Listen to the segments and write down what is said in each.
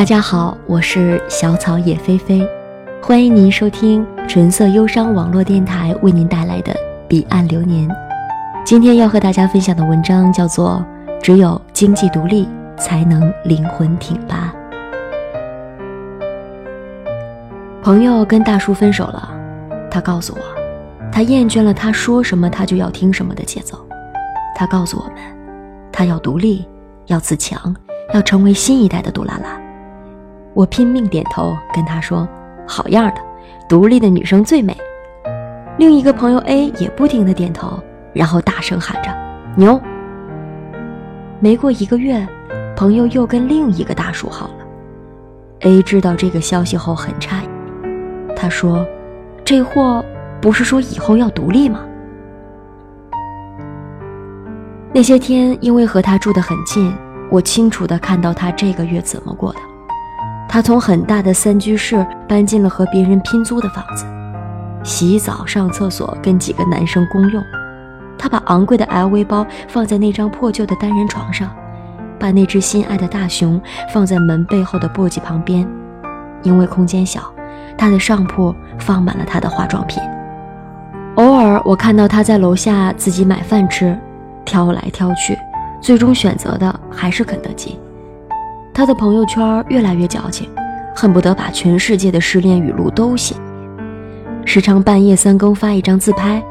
大家好，我是小草野菲菲，欢迎您收听纯色忧伤网络电台为您带来的《彼岸流年》。今天要和大家分享的文章叫做《只有经济独立，才能灵魂挺拔》。朋友跟大叔分手了，他告诉我，他厌倦了他说什么他就要听什么的节奏。他告诉我们，他要独立，要自强，要成为新一代的杜拉拉。我拼命点头，跟他说：“好样的，独立的女生最美。”另一个朋友 A 也不停地点头，然后大声喊着：“牛！”没过一个月，朋友又跟另一个大叔好了。A 知道这个消息后很诧异，他说：“这货不是说以后要独立吗？”那些天，因为和他住得很近，我清楚地看到他这个月怎么过的。他从很大的三居室搬进了和别人拼租的房子，洗澡、上厕所跟几个男生公用。他把昂贵的 LV 包放在那张破旧的单人床上，把那只心爱的大熊放在门背后的簸箕旁边。因为空间小，他的上铺放满了他的化妆品。偶尔我看到他在楼下自己买饭吃，挑来挑去，最终选择的还是肯德基。他的朋友圈越来越矫情，恨不得把全世界的失恋语录都写时常半夜三更发一张自拍，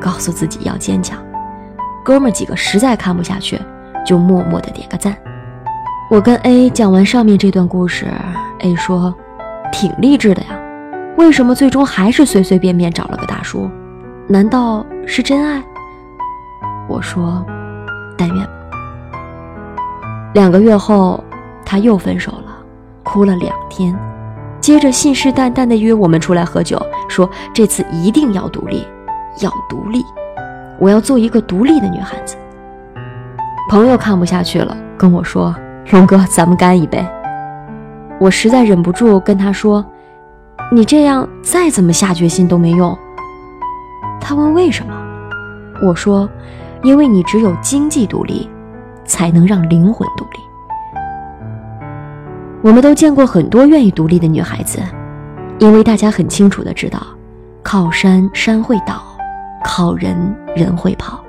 告诉自己要坚强。哥们几个实在看不下去，就默默的点个赞。我跟 A 讲完上面这段故事，A 说：“挺励志的呀，为什么最终还是随随便便找了个大叔？难道是真爱？”我说：“但愿。”两个月后。他又分手了，哭了两天，接着信誓旦旦地约我们出来喝酒，说这次一定要独立，要独立，我要做一个独立的女孩子。朋友看不下去了，跟我说：“龙哥，咱们干一杯。”我实在忍不住跟他说：“你这样再怎么下决心都没用。”他问为什么，我说：“因为你只有经济独立，才能让灵魂独立。”我们都见过很多愿意独立的女孩子，因为大家很清楚的知道，靠山山会倒，靠人人会跑，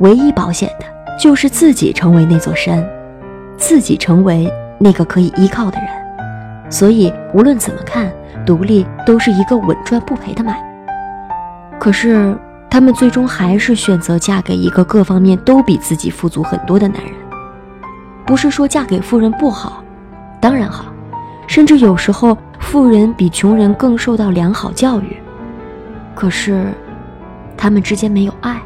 唯一保险的就是自己成为那座山，自己成为那个可以依靠的人。所以无论怎么看，独立都是一个稳赚不赔的买卖。可是她们最终还是选择嫁给一个各方面都比自己富足很多的男人。不是说嫁给富人不好。当然好，甚至有时候富人比穷人更受到良好教育。可是，他们之间没有爱。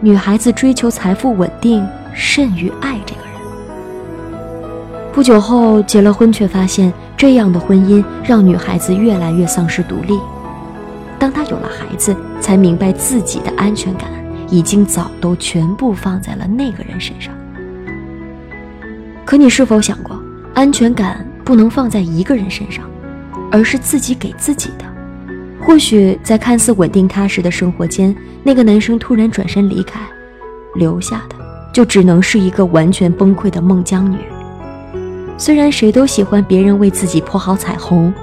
女孩子追求财富稳定甚于爱这个人。不久后结了婚，却发现这样的婚姻让女孩子越来越丧失独立。当她有了孩子，才明白自己的安全感已经早都全部放在了那个人身上。可你是否想过？安全感不能放在一个人身上，而是自己给自己的。或许在看似稳定踏实的生活间，那个男生突然转身离开，留下的就只能是一个完全崩溃的孟姜女。虽然谁都喜欢别人为自己铺好彩虹，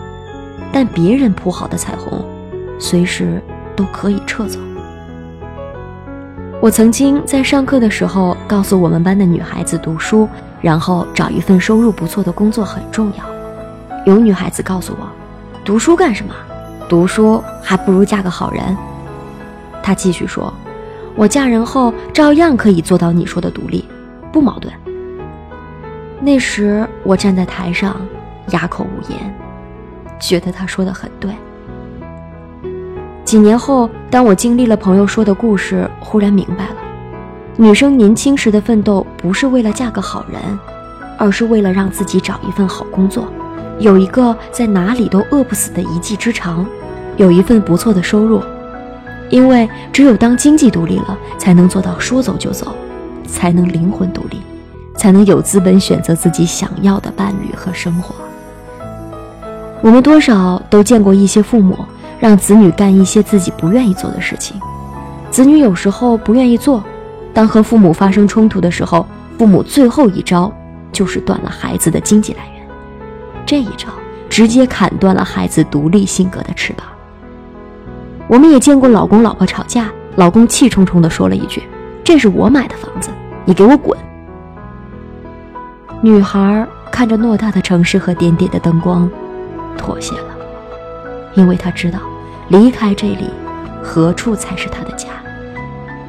但别人铺好的彩虹，随时都可以撤走。我曾经在上课的时候告诉我们班的女孩子读书。然后找一份收入不错的工作很重要。有女孩子告诉我：“读书干什么？读书还不如嫁个好人。”她继续说：“我嫁人后照样可以做到你说的独立，不矛盾。”那时我站在台上，哑口无言，觉得她说的很对。几年后，当我经历了朋友说的故事，忽然明白了。女生年轻时的奋斗不是为了嫁个好人，而是为了让自己找一份好工作，有一个在哪里都饿不死的一技之长，有一份不错的收入。因为只有当经济独立了，才能做到说走就走，才能灵魂独立，才能有资本选择自己想要的伴侣和生活。我们多少都见过一些父母让子女干一些自己不愿意做的事情，子女有时候不愿意做。当和父母发生冲突的时候，父母最后一招就是断了孩子的经济来源。这一招直接砍断了孩子独立性格的翅膀。我们也见过老公老婆吵架，老公气冲冲地说了一句：“这是我买的房子，你给我滚。”女孩看着偌大的城市和点点的灯光，妥协了，因为她知道，离开这里，何处才是她的家。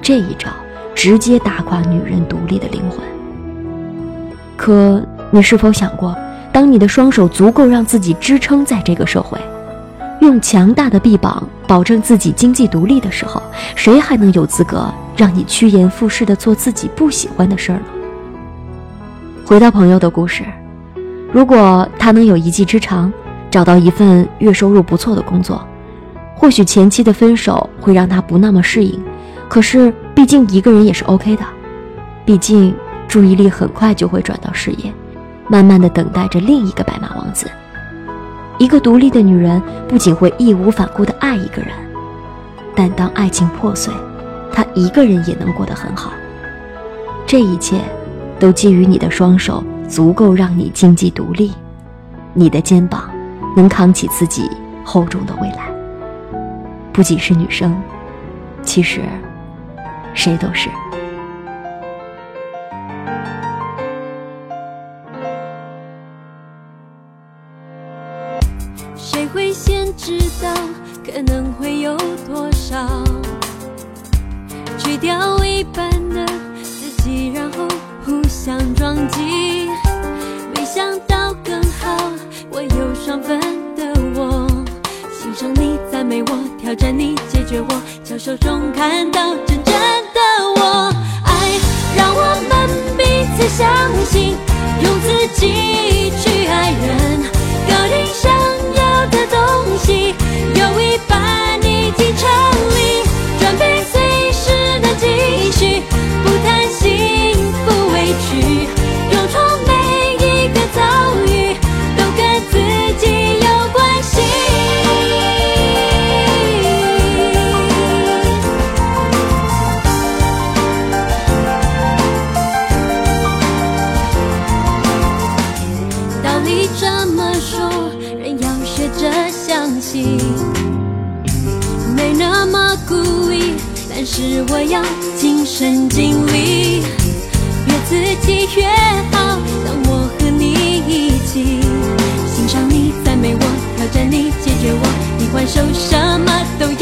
这一招直接打垮女人独立的灵魂。可你是否想过，当你的双手足够让自己支撑在这个社会？用强大的臂膀保证自己经济独立的时候，谁还能有资格让你趋炎附势的做自己不喜欢的事儿呢？回到朋友的故事，如果他能有一技之长，找到一份月收入不错的工作，或许前期的分手会让他不那么适应，可是毕竟一个人也是 OK 的，毕竟注意力很快就会转到事业，慢慢的等待着另一个白马王子。一个独立的女人不仅会义无反顾的爱一个人，但当爱情破碎，她一个人也能过得很好。这一切，都基于你的双手足够让你经济独立，你的肩膀能扛起自己厚重的未来。不仅是女生，其实，谁都是。谁会先知道可能会有多少？去掉一半的自己，然后互相撞击。没想到更好，我有双份的我，欣赏你，赞美我，挑战你，解决我，交手中看到真正。让我们彼此相信，用自己没那么故意。但是我要亲身经历，越自己越好。当我和你一起，欣赏你，赞美我，挑战你，解决我，你换手什么都？